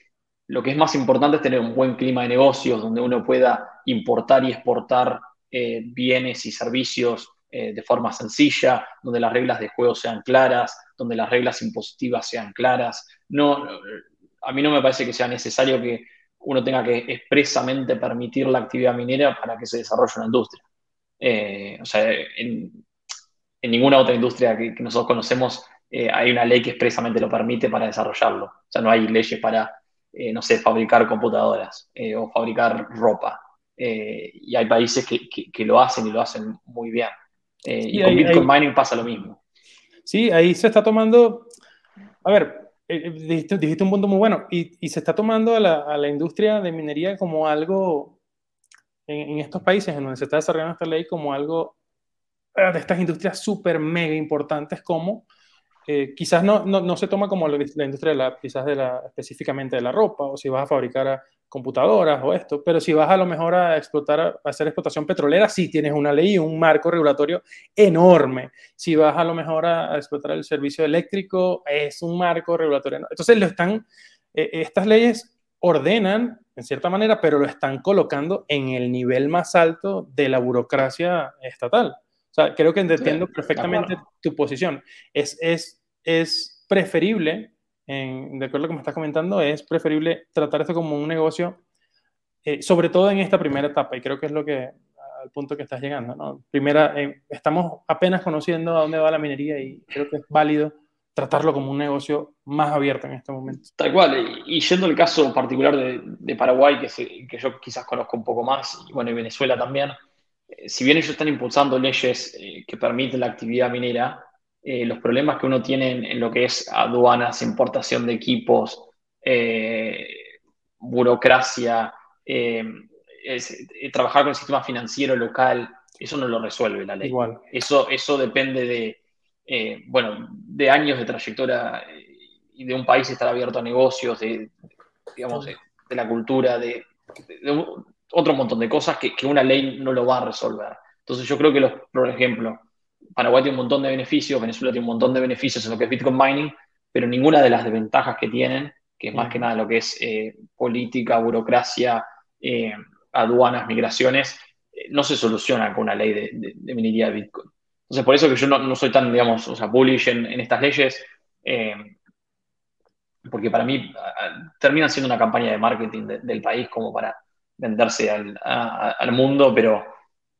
lo que es más importante es tener un buen clima de negocios donde uno pueda importar y exportar eh, bienes y servicios eh, de forma sencilla, donde las reglas de juego sean claras, donde las reglas impositivas sean claras. No, a mí no me parece que sea necesario que uno tenga que expresamente permitir la actividad minera para que se desarrolle una industria. Eh, o sea, en, ninguna otra industria que, nosotros conocemos hay una ley que expresamente lo permite para desarrollarlo. O sea, no hay leyes para, eh, no sé, fabricar computadoras eh, o fabricar ropa. Eh, y hay países que, que, que, lo hacen y lo hacen muy bien. y con ahí, Bitcoin mining pasa lo mismo. Sí, ahí se está tomando, a ver, dijiste, dijiste, un punto muy bueno, y, y se está tomando a la, a la, industria de minería como algo, en, en, estos países en donde se está desarrollando esta ley, como algo de estas industrias súper mega importantes como eh, quizás no, no, no, se toma como la, industria la, quizás de la, específicamente de la ropa, o si vas a fabricar a computadoras o esto, pero si vas a lo mejor a explotar, a hacer explotación petrolera, sí tienes una ley un marco regulatorio enorme. Si vas a lo mejor a, a explotar el servicio eléctrico, es un marco regulatorio enorme. Entonces, lo están, eh, estas leyes ordenan, en cierta manera, pero lo están colocando en el nivel más alto de la burocracia estatal sea, creo que entiendo perfectamente tu posición. Es, es, es preferible, en, de acuerdo a lo que me estás comentando, es preferible tratar esto como un negocio, eh, sobre todo en esta primera etapa, y creo que es lo que, al punto que estás llegando, ¿no? Primera, eh, estamos apenas conociendo a dónde va la minería y creo que es válido tratarlo como un negocio más abierto en este momento. Tal cual, y, yendo al caso particular de, Paraguay, que, que, yo quizás conozco un poco más, y bueno, y Venezuela también, si bien ellos están impulsando leyes eh, que permiten la actividad minera, eh, los problemas que uno tiene en, lo que es aduanas, importación de equipos, burocracia, trabajar con el sistema financiero local, eso no lo resuelve la ley. Igual. Eso, eso depende de eh, bueno, de años de trayectoria eh, y de un país estar abierto a negocios, de, digamos, de, la cultura, de, otro montón de cosas que, una ley no lo va a resolver. Entonces yo creo que, los, por ejemplo, Paraguay tiene un montón de beneficios, Venezuela tiene un montón de beneficios en lo que es Bitcoin mining, pero ninguna de las desventajas que tienen, que es más que nada lo que es eh, política, burocracia, aduanas, migraciones, no se soluciona con una ley de minería de Bitcoin. Entonces, por eso que yo no, soy tan, digamos, o sea, bullish en, estas leyes, eh, porque para mí termina siendo una campaña de marketing del país como para venderse al, mundo, pero,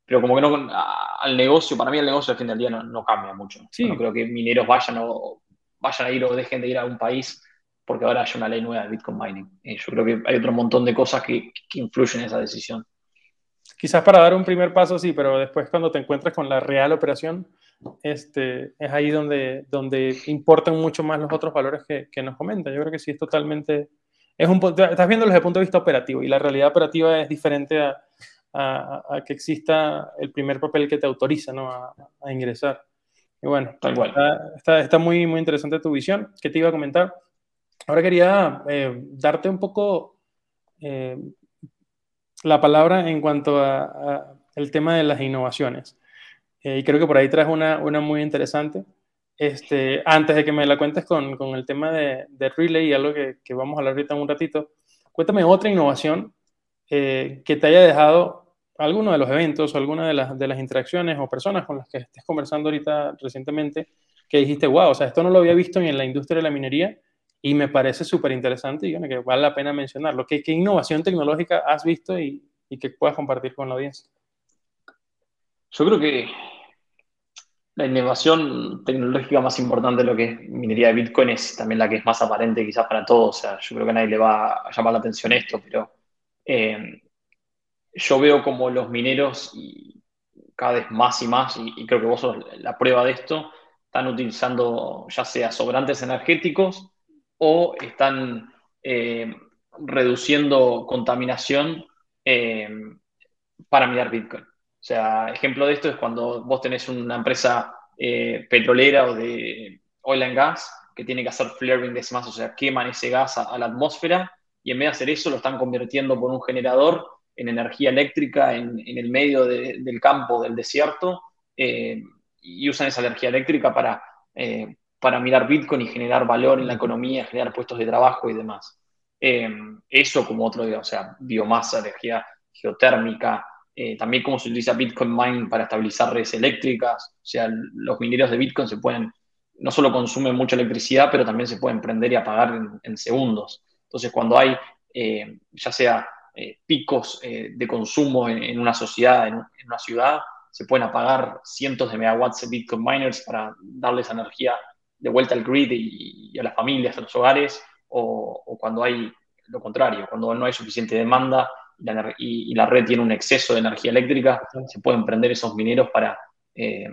pero como que no, al negocio, para mí el negocio al fin del día no, cambia mucho. No creo que mineros vayan, o, vayan a ir o dejen de ir a un país porque ahora hay una ley nueva de Bitcoin mining. Eh, yo creo que hay otro montón de cosas que, que influyen en esa decisión quizás para dar un primer paso sí, pero después cuando te encuentres con la real operación, este, es ahí donde, donde importan mucho más los otros valores que, que nos comentan. Yo creo que sí es totalmente, es un, estás viendo desde el punto de vista operativo y la realidad operativa es diferente a, a, que exista el primer papel que te autoriza ¿no? a, ingresar. Y bueno, tal cual. Está, está, muy, muy interesante tu visión. ¿Qué te iba a comentar? Ahora quería eh, darte un poco eh, la palabra en cuanto a, el tema de las innovaciones. Eh, y creo que por ahí traes una, una muy interesante. Este, antes de que me la cuentes con, con el tema de, de, Relay y algo que, que, vamos a hablar ahorita en un ratito, cuéntame otra innovación eh, que te haya dejado alguno de los eventos o alguna de las, de las interacciones o personas con las que estés conversando ahorita recientemente que dijiste, wow, o sea, esto no lo había visto en la industria de la minería y me parece súper interesante y que vale la pena mencionarlo. ¿Qué, qué innovación tecnológica has visto y, y que puedas compartir con la audiencia? Yo creo que la innovación tecnológica más importante de lo que es minería de Bitcoin es también la que es más aparente quizás para todos. O sea, yo creo que a nadie le va a llamar la atención esto, pero eh, yo veo como los mineros y cada vez más y más, y, creo que vos sos la prueba de esto, están utilizando ya sea sobrantes energéticos o están eh, reduciendo contaminación eh, para mirar Bitcoin. O sea, ejemplo de esto es cuando vos tenés una empresa eh, petrolera o de oil and gas que tiene que hacer flaring de ese más, o sea, queman ese gas a, la atmósfera y en vez de hacer eso lo están convirtiendo por un generador en energía eléctrica en, el medio del campo, del desierto, y usan esa energía eléctrica para para mirar Bitcoin y generar valor en la economía, generar puestos de trabajo y demás. Eh, eso como otro, o sea, biomasa, energía geotérmica, eh, también cómo se utiliza Bitcoin Mine para estabilizar redes eléctricas, o sea, los mineros de Bitcoin se pueden, no solo consumen mucha electricidad, pero también se pueden prender y apagar en, segundos. Entonces, cuando hay, eh, ya sea picos de consumo en, una sociedad, en, en, una ciudad, se pueden apagar cientos de megawatts de Bitcoin miners para darles energía de vuelta al grid y, a las familias, a los hogares, o, cuando hay lo contrario, cuando no hay suficiente demanda y la, red tiene un exceso de energía eléctrica, se pueden prender esos mineros para, eh,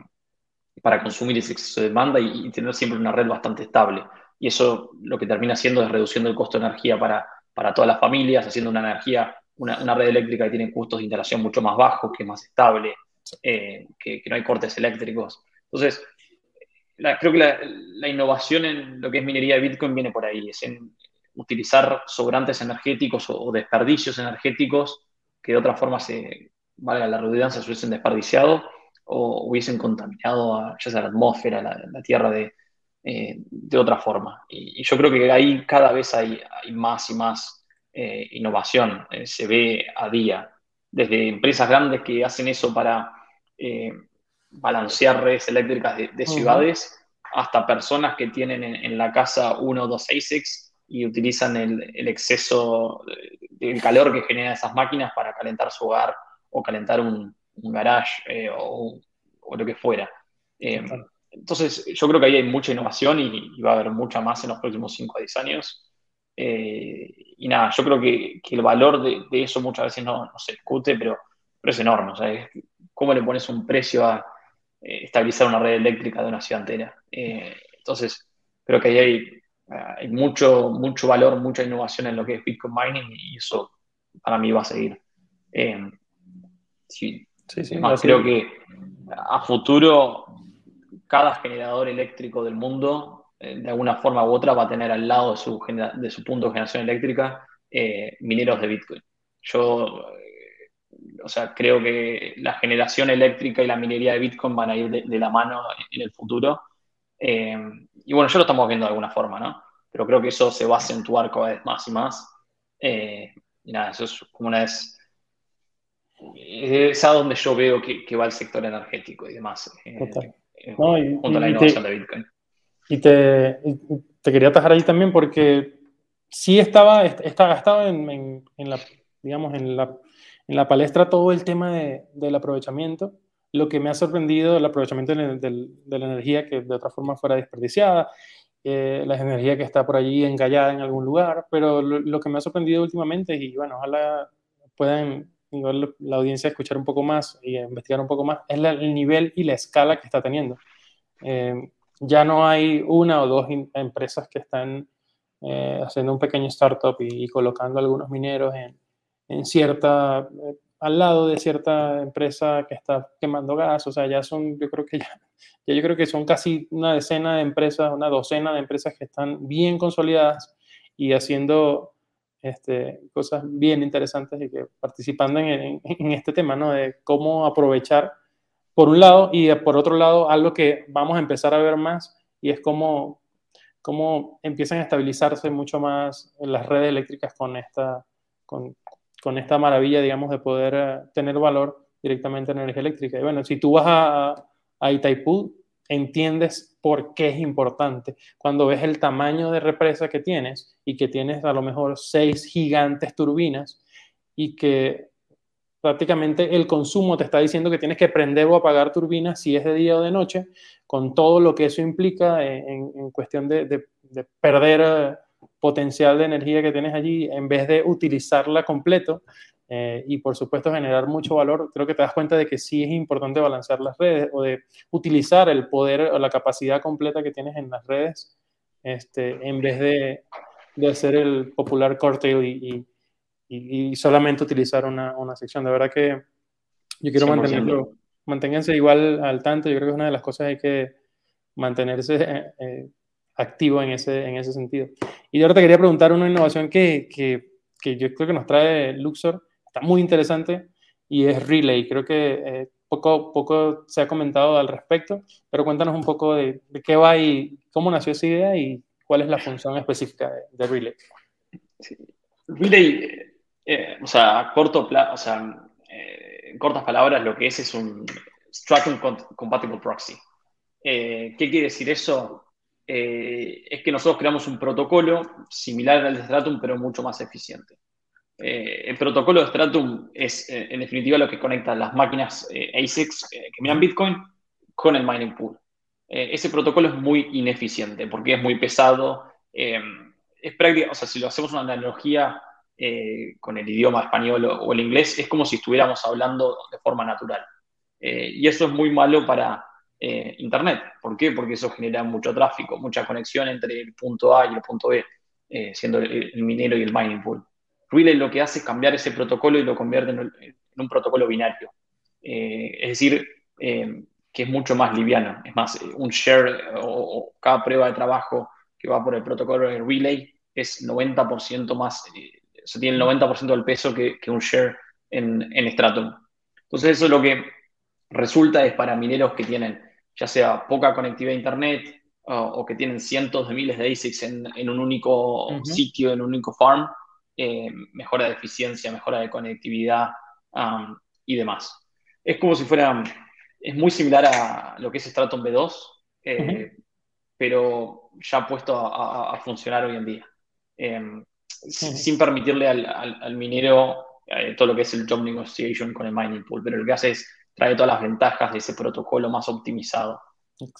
para consumir ese exceso de demanda y, tener siempre una red bastante estable. Y eso lo que termina haciendo es reduciendo el costo de energía para, para todas las familias, haciendo una energía, una, red eléctrica que tiene costos de instalación mucho más bajos, que es más estable, eh, que, que, no hay cortes eléctricos. Entonces, creo que la, innovación en lo que es minería de Bitcoin viene por ahí, es en utilizar sobrantes energéticos o, desperdicios energéticos que de otra forma se, valga la redundancia, se hubiesen desperdiciado o hubiesen contaminado ya sea la atmósfera, la, tierra de, eh, de otra forma. Y, yo creo que ahí cada vez hay, hay más y más eh, innovación, eh, se ve a día, desde empresas grandes que hacen eso para balancear redes eléctricas de, ciudades, hasta personas que tienen en, la casa uno o dos ASICs y utilizan el, exceso del calor que generan esas máquinas para calentar su hogar o calentar un, garage eh, o, lo que fuera. Eh, entonces, yo creo que ahí hay mucha innovación y, va a haber mucha más en los próximos 5 a 10 años. Eh, y nada, yo creo que, el valor de, eso muchas veces no, se discute, pero, pero es enorme. O sea, ¿cómo le pones un precio a estabilizar una red eléctrica de una ciudad entera? entonces, creo que ahí hay hay mucho, mucho valor, mucha innovación en lo que es Bitcoin mining y eso para mí va a seguir. Eh, sí, sí, creo que a futuro cada generador eléctrico del mundo, eh, de alguna forma u otra, va a tener al lado de su, de su punto de generación eléctrica eh, mineros de Bitcoin. Yo, o sea, creo que la generación eléctrica y la minería de Bitcoin van a ir de la mano en el futuro eh, y bueno, ya lo estamos viendo de alguna forma, ¿no? Pero creo que eso se va a acentuar cada vez más y más. Eh, y nada, eso es como una vez. Es a donde yo veo que, va el sector energético y demás. Eh, junto a la innovación de Bitcoin. Y te, te, quería atajar ahí también porque sí estaba, estaba, en, en, la, digamos, en la, en la palestra todo el tema de, del aprovechamiento lo que me ha sorprendido el aprovechamiento de, la energía que de otra forma fuera desperdiciada, eh, la energía que está por allí engallada en algún lugar, pero lo, que me ha sorprendido últimamente, y bueno, ojalá puedan la audiencia escuchar un poco más y investigar un poco más, es el nivel y la escala que está teniendo. Eh, ya no hay una o dos empresas que están eh, haciendo un pequeño startup y, y colocando algunos mineros en, en cierta al lado de cierta empresa que está quemando gas, o sea, ya son, yo creo que ya, yo creo que son casi una decena de empresas, una docena de empresas que están bien consolidadas y haciendo este, cosas bien interesantes y que participando en, este tema, ¿no? De cómo aprovechar, por un lado, y por otro lado, algo que vamos a empezar a ver más, y es cómo, cómo empiezan a estabilizarse mucho más las redes eléctricas con esta, con, con esta maravilla, digamos, de poder eh, tener valor directamente en energía eléctrica. Y bueno, si tú vas a, a Itaipú, entiendes por qué es importante. Cuando ves el tamaño de represa que tienes y que tienes a lo mejor seis gigantes turbinas y que prácticamente el consumo te está diciendo que tienes que prender o apagar turbinas si es de día o de noche, con todo lo que eso implica en, cuestión de, de perder eh, potencial de energía que tienes allí, en vez de utilizarla completo eh, y por supuesto generar mucho valor, creo que te das cuenta de que sí es importante balancear las redes o de utilizar el poder o la capacidad completa que tienes en las redes este, en vez de, de hacer el popular cortail y, y, y, solamente utilizar una, una, sección. De verdad que yo quiero mantenerlo, manténganse igual al tanto, yo creo que es una de las cosas que hay que mantenerse eh, eh, activo en ese, en ese sentido. Y ahora te quería preguntar una innovación que, que, que, yo creo que nos trae Luxor, está muy interesante, y es Relay. Creo que eh, poco, poco se ha comentado al respecto, pero cuéntanos un poco de, qué va y cómo nació esa idea y cuál es la función específica de, Relay. Relay, eh, o sea, corto o sea, eh, en cortas palabras, lo que es es un Stratum Compatible Proxy. ¿Qué quiere decir eso? Eh, es que nosotros creamos un protocolo similar al de Stratum, pero mucho más eficiente. Eh, el protocolo de Stratum es, eh, en definitiva, lo que conecta las máquinas ASICs que miran Bitcoin con el mining pool. ese protocolo es muy ineficiente porque es muy pesado. es o sea, si lo hacemos una analogía con el idioma español o, el inglés, es como si estuviéramos hablando de forma natural. y eso es muy malo para eh, Internet. ¿Por qué? Porque eso genera mucho tráfico, mucha conexión entre el punto A y el punto B, eh, siendo el, minero y el mining pool. Relay lo que hace es cambiar ese protocolo y lo convierte en, un protocolo binario. Eh, es decir, que es mucho más liviano. Es más, un share o, cada prueba de trabajo que va por el protocolo de Relay es 90% más, o tiene el 90% del peso que, un share en, en Stratum. Entonces eso es lo que resulta es para mineros que tienen ya sea poca conectividad a Internet o, que tienen cientos de miles de ASICs en, un único sitio, en un único farm, eh, mejora de eficiencia, mejora de conectividad um, y demás. Es como si fuera, es muy similar a lo que es Stratum B2, pero ya puesto a, funcionar hoy en día. Em, sin permitirle al, minero eh, todo lo que es el job negotiation con el mining pool, pero lo que hace es trae todas las ventajas de ese protocolo más optimizado.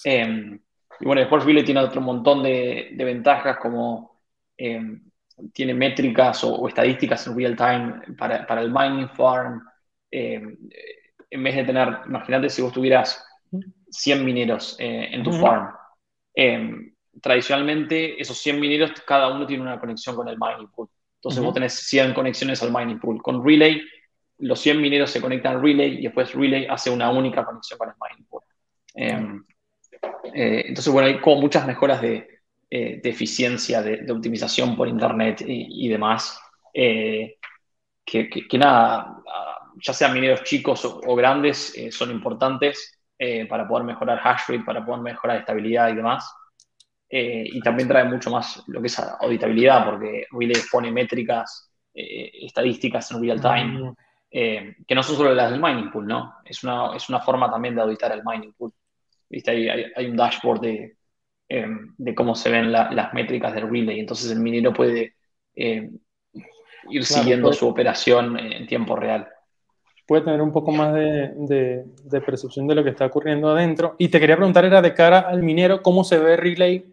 Em, y bueno, después Relay tiene otro montón de, ventajas como em, tiene métricas o, estadísticas en real time para, para el mining farm. en vez de tener, imagínate si vos tuvieras 100 mineros eh, en tu farm Em, tradicionalmente, esos 100 mineros, cada uno tiene una conexión con el mining pool. Entonces, vos tenés 100 conexiones al mining pool. Con Relay, los 100 mineros se conectan al Relay y después Relay hace una única conexión con mining pool. Em, eh, entonces, bueno, hay como muchas mejoras de, eh, eficiencia, de, optimización por Internet y, demás. Eh, que, nada, ya sean mineros chicos o grandes, son importantes eh, para poder mejorar hash rate, para poder mejorar estabilidad y demás. Eh, y también trae mucho más lo que es auditabilidad, porque Relay pone métricas, eh, estadísticas en real time, mm. que no son solo las del mining pool, ¿no? Es una, es una forma también de auditar el mining pool. ¿Viste? Hay, hay, un dashboard de, de cómo se ven las métricas del relay, entonces el minero puede ir siguiendo pues. su operación en tiempo real puede tener un poco más de, percepción de lo que está ocurriendo adentro. Y te quería preguntar, era de cara al minero, ¿cómo se ve Relay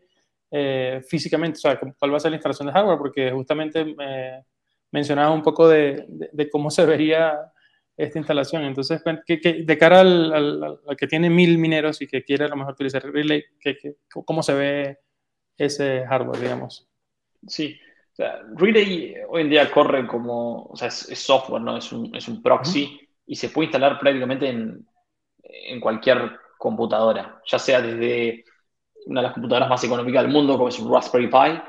eh, físicamente? O sea, ¿cuál va a ser la instalación de hardware? Porque justamente eh, mencionaba un poco de, cómo se vería esta instalación. Entonces, de cara al, que tiene mil mineros y que quiere a lo mejor utilizar Relay, ¿cómo se ve ese hardware, digamos? Sí, Relay hoy en día corre como, o sea, es, software, ¿no? Es un, es un proxy y se puede instalar prácticamente en, en, cualquier computadora, ya sea desde una de las computadoras más económicas del mundo, como es un Raspberry Pi,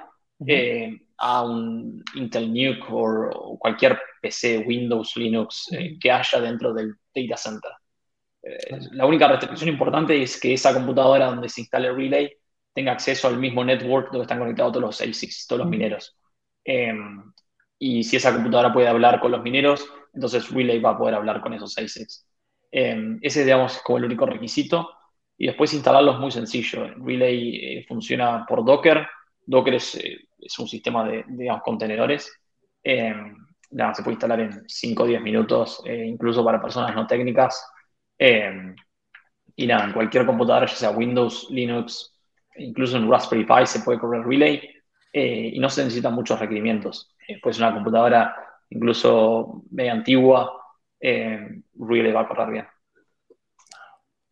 eh, a un Intel Nuke o, cualquier PC, Windows, Linux eh, que haya dentro del data center. Eh, la única restricción importante es que esa computadora donde se instale Relay tenga acceso al mismo network donde están conectados todos los ASICs, todos los mineros. Em, y si esa computadora puede hablar con los mineros, entonces Relay va a poder hablar con esos ASICs. Eh, ese, digamos, es como el único requisito. Y después instalarlo es muy sencillo. Relay eh, funciona por Docker. Docker es, eh, es un sistema de, digamos, contenedores. Em, nada, se puede instalar en 5 o 10 minutos, incluso para personas no técnicas. y nada, en cualquier computadora, ya sea Windows, Linux, incluso en Raspberry Pi se puede correr Relay. Eh, y no se necesitan muchos requerimientos. Eh, pues una computadora incluso media antigua, eh, really va a correr bien.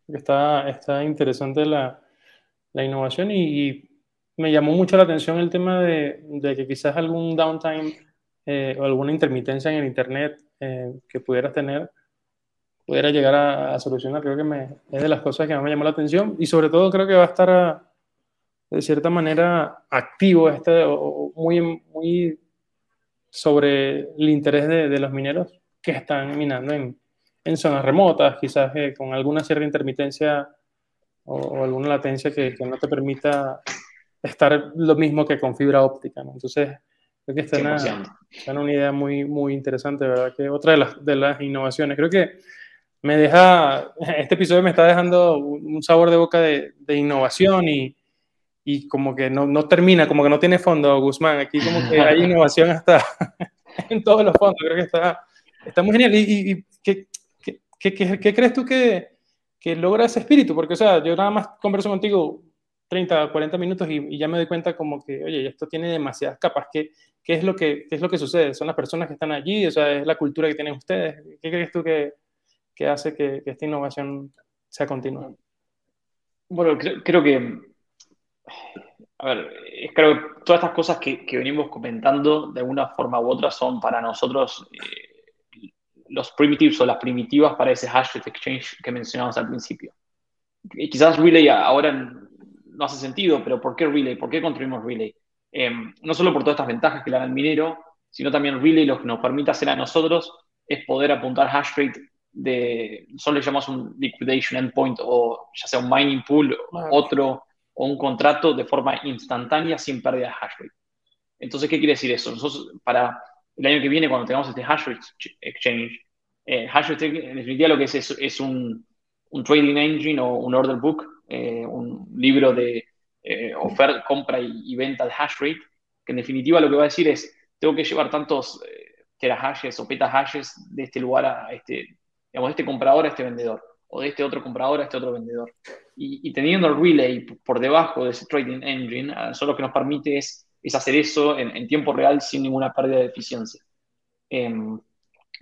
Está, está interesante la, la innovación y, me llamó mucho la atención el tema de, de que quizás algún downtime o alguna intermitencia en el Internet que pudieras tener pudiera llegar a, solucionar. Creo que me, es de las cosas que más me llamó la atención y sobre todo creo que va a estar a, de cierta manera activo, este, muy, muy sobre el interés de, los mineros que están minando en, en zonas remotas, quizás eh, con alguna cierta intermitencia o, alguna latencia que, que, no te permita estar lo mismo que con fibra óptica. Entonces, creo que está en una, idea muy, muy interesante, ¿verdad? Que otra de las, de las innovaciones. Creo que me deja, este episodio me está dejando un sabor de boca de, de innovación y, y como que no, no, termina, como que no tiene fondo, Guzmán. Aquí como que hay innovación hasta en todos los fondos. Creo que está, está muy genial. ¿Y, y qué, qué, qué, crees tú que, que, logra ese espíritu? Porque, o sea, yo nada más converso contigo 30, 40 minutos y, y ya me doy cuenta como que, oye, esto tiene demasiadas capas. ¿Qué, qué, es lo que, ¿Qué es lo que sucede? ¿Son las personas que están allí? O sea, ¿es la cultura que tienen ustedes? ¿Qué crees tú que, que hace que, esta innovación sea continua? Bueno, creo, creo que a ver, creo que todas estas cosas que, venimos comentando de alguna forma u otra son para nosotros eh, los primitives o las primitivas para ese hash exchange que mencionamos al principio. Quizás Relay ahora no hace sentido, pero ¿por qué Relay? ¿Por qué construimos Relay? Em, no solo por todas estas ventajas que le dan al minero, sino también Relay lo que nos permite hacer a nosotros es poder apuntar hash rate de, solo le llamamos un liquidation endpoint o ya sea un mining pool, o otro o un contrato de forma instantánea sin pérdida de hash rate. Entonces, ¿qué quiere decir eso? Nosotros, para el año que viene, cuando tengamos este hash rate exchange, eh, hash rate en definitiva lo que es es, un, un trading engine o un order book, un libro de oferta, compra y, venta de hash rate, que en definitiva lo que va a decir es, tengo que llevar tantos terahashes o petahashes de este lugar a este, digamos, de este comprador a este vendedor, o de este otro comprador a este otro vendedor. Y, teniendo el relay por debajo de ese trading engine, eso lo que nos permite es, hacer eso en, tiempo real sin ninguna pérdida de eficiencia. Em,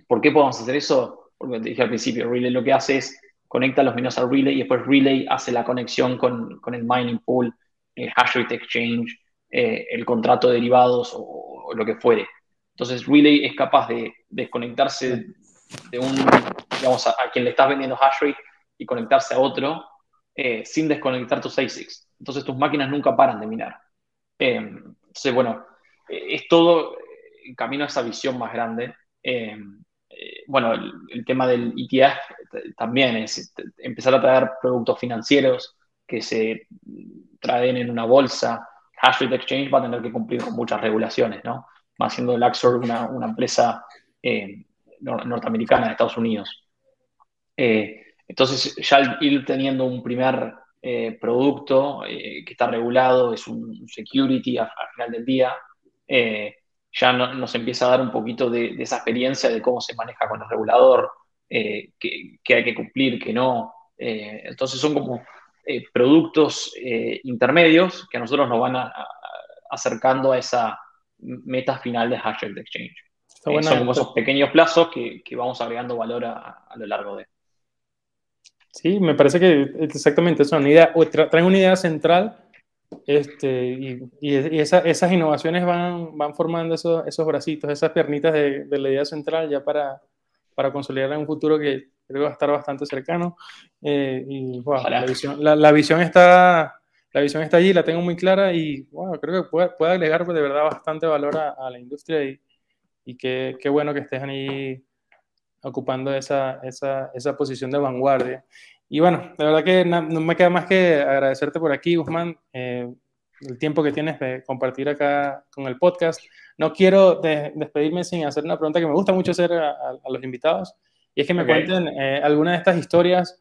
¿Por qué podemos hacer eso? Porque te dije al principio, Relay lo que hace es conecta los menos al Relay y después Relay hace la conexión con, el mining pool, el hash rate exchange, eh, el contrato de derivados o, lo que fuere. Entonces Relay es capaz de desconectarse de un, digamos, a, quien le estás vendiendo hash rate y conectarse a otro eh, sin desconectar tus ASICs. Entonces tus máquinas nunca paran de minar. Eh, entonces, bueno, es todo camino a esa visión más grande eh, bueno, el, tema del ETF también es empezar a traer productos financieros que se traen en una bolsa. Hash Rate Exchange va a tener que cumplir con muchas regulaciones, ¿no? Más siendo el Axor una, una empresa eh, norteamericana de Estados Unidos. Eh, entonces, ya ir teniendo un primer producto que está regulado, es un security al, final del día, ya nos empieza a dar un poquito de, esa experiencia de cómo se maneja con el regulador, eh, que, hay que cumplir, que no. Eh, entonces son como eh, productos intermedios que a nosotros nos van acercando a esa meta final de Hash Exchange. son como esos pequeños plazos que, vamos agregando valor a, lo largo de. Sí, me parece que exactamente eso, una idea, traen una idea central este, y, y, esas innovaciones van, van formando esos, esos bracitos, esas piernitas de, de, la idea central ya para, para consolidar en un futuro que creo que va a estar bastante cercano. Eh, y la, visión, la, visión está, la visión está allí, la tengo muy clara y creo que puede, puede agregar de verdad bastante valor a, a la industria y, y qué, qué, bueno que estés ahí ocupando esa, esa, esa posición de vanguardia. Y bueno, la verdad que no, me queda más que agradecerte por aquí, Guzmán, eh, el tiempo que tienes de compartir acá con el podcast. No quiero despedirme sin hacer una pregunta que me gusta mucho hacer a, los invitados, y es que me cuenten eh, alguna de estas historias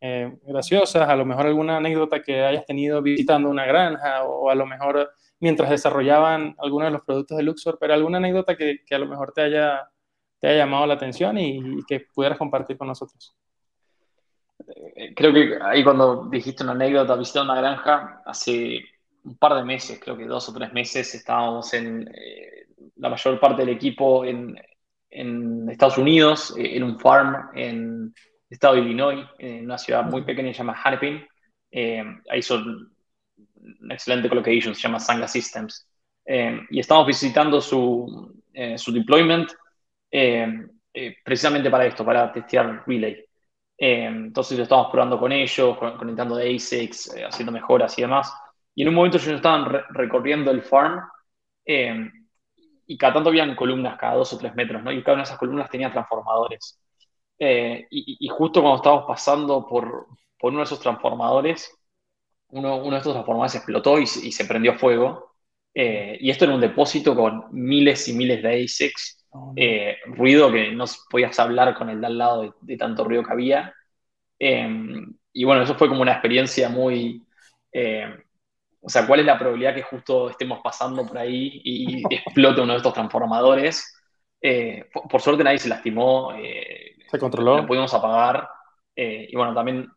eh, graciosas, a lo mejor alguna anécdota que hayas tenido visitando una granja o, a lo mejor mientras desarrollaban algunos de los productos de Luxor, pero alguna anécdota que, que a lo mejor te haya, te haya llamado la atención y, y que pudieras compartir con nosotros. Eh, creo que ahí cuando dijiste una anécdota, visité una granja hace un par de meses, creo que dos o tres meses, estábamos en eh, la mayor parte del equipo en, Estados Unidos, eh, en un farm en el estado de Illinois, en una ciudad muy pequeña llamada Hennepin. ahí son una excelente colocation, se llama Sangha Systems. y estamos visitando su, su deployment precisamente para esto, para testear Relay. Eh, entonces lo estábamos probando con ellos, conectando de ASICs, eh, haciendo mejoras y demás. Y en un momento ellos estaban recorriendo el farm eh, y cada tanto habían columnas cada dos o tres metros, ¿no? Y cada una de esas columnas tenía transformadores. Y, justo cuando estábamos pasando por, por, uno de esos transformadores, uno, uno de estos transformadores explotó y, se prendió fuego. y esto era un depósito con miles y miles de ASICs eh, ruido que no podías hablar con el de al lado de, tanto ruido que había. Em, y bueno, eso fue como una experiencia muy... Eh, o sea, ¿cuál es la probabilidad que justo estemos pasando por ahí y explote uno de estos transformadores? Eh, por, suerte nadie se lastimó. se controló. Lo pudimos apagar. y bueno, también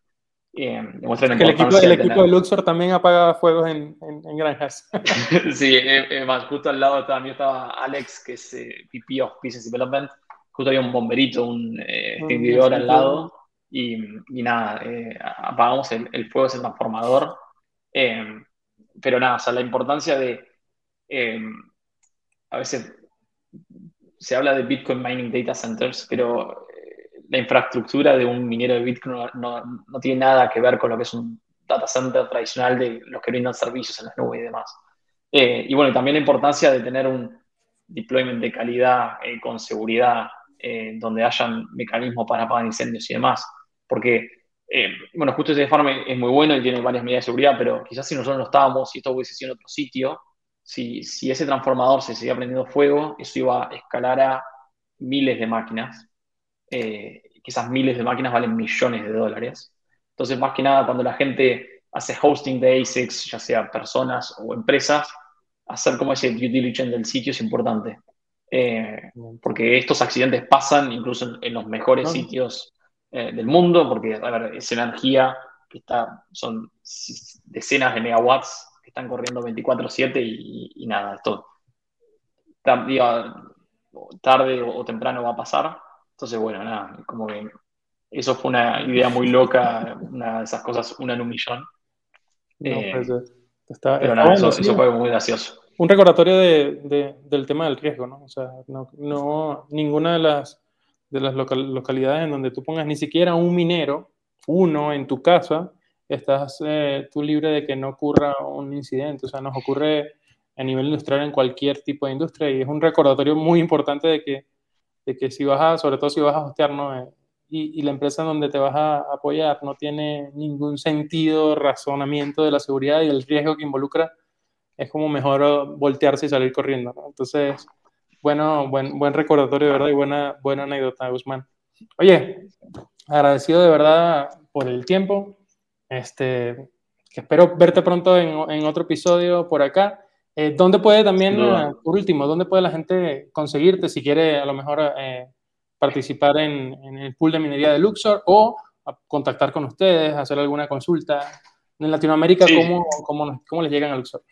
eh, el, equipo, el equipo de Luxor también apaga fuegos en, en, granjas. sí, eh, más justo al lado también estaba Alex, que es eh, VP of Business Development. Justo había un bomberito, un eh, extinguidor al lado. Y, y nada, eh, apagamos el, el, fuego, ese transformador. pero nada, o sea, la importancia de. a veces se habla de Bitcoin Mining Data Centers, pero la infraestructura de un minero de Bitcoin no, no, tiene nada que ver con lo que es un data center tradicional de los que brindan servicios en la nube y demás. Eh, y bueno, también la importancia de tener un deployment de calidad eh, con seguridad, eh, donde hayan mecanismos para apagar incendios y demás. Porque, bueno, justo ese farm es muy bueno y tiene varias medidas de seguridad, pero quizás si nosotros no estábamos y esto hubiese sido en otro sitio, si, si ese transformador se seguía prendiendo fuego, eso iba a escalar a miles de máquinas eh, que esas miles de máquinas valen millones de dólares. Entonces, más que nada, cuando la gente hace hosting de ASICs, ya sea personas o empresas, hacer como ese due diligence del sitio es importante. Eh, porque estos accidentes pasan incluso en, los mejores sitios eh, del mundo, porque a ver, es energía que está, son decenas de megawatts que están corriendo 24/7 y, nada, esto tarde o, temprano va a pasar. Entonces, bueno, nada, como que eso fue una idea muy loca, una de esas cosas, una en un millón. Eh, pues, pero nada, eso, fue muy gracioso un recordatorio de, del tema del riesgo, ¿no? O sea, no, ninguna de las, de las localidades en donde tú pongas ni siquiera un minero, uno en tu casa, estás eh, tú libre de que no ocurra un incidente. O sea, nos ocurre a nivel industrial en cualquier tipo de industria y es un recordatorio muy importante de que, de que si vas a, sobre todo si vas a hostear. Eh, y, y, la empresa donde te vas a apoyar no tiene ningún sentido, razonamiento de la seguridad y el riesgo que involucra, es como mejor voltearse y salir corriendo. Entonces, bueno, buen, buen recordatorio verdad y buena, buena anécdota, Guzmán. Oye, agradecido de verdad por el tiempo. Este, espero verte pronto en, en otro episodio por acá. Eh, ¿Dónde puede también, eh, por último, dónde puede la gente conseguirte si quiere a lo mejor eh, participar en, en, el pool de minería de Luxor o contactar con ustedes, hacer alguna consulta? En Latinoamérica, ¿cómo, cómo, cómo les llegan a Luxor?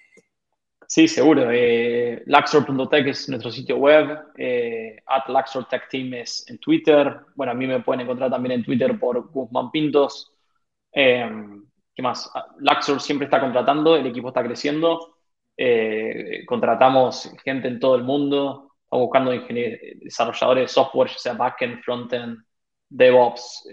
Sí, seguro. Eh, Laxor.tech es nuestro sitio web. At Laxor Tech Team es en Twitter. Bueno, a mí me pueden encontrar también en Twitter por Guzmán Pintos. ¿Qué más? Ah, Laxor siempre está contratando, el equipo está creciendo. Eh, contratamos gente en todo el mundo. Estamos buscando desarrolladores de software, ya sea backend, frontend, DevOps,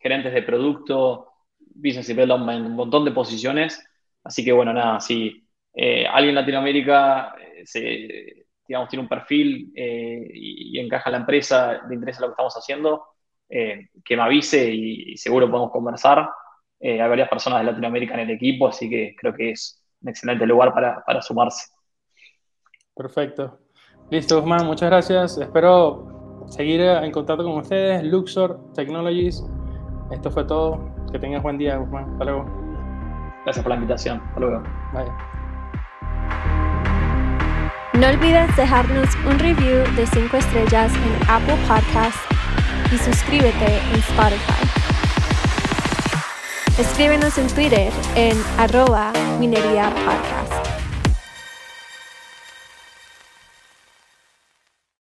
gerentes de producto, business development, un montón de posiciones. Así que bueno, nada, sí, eh, alguien en Latinoamérica eh, se, digamos, tiene un perfil eh, y, encaja en la empresa, le interesa lo que estamos haciendo, que me avise y, seguro podemos conversar. hay varias personas de Latinoamérica en el equipo, así que creo que es un excelente lugar para, para sumarse. Perfecto. Listo, Guzmán, muchas gracias. Espero seguir en contacto con ustedes. Luxor Technologies. Esto fue todo. Que tengas buen día, Guzmán. Hasta luego. Gracias por la invitación. Hasta luego. Bye. No olvides dejarnos un review de 5 estrellas en Apple Podcasts y suscríbete en Spotify. Escríbenos en Twitter en arroba minería.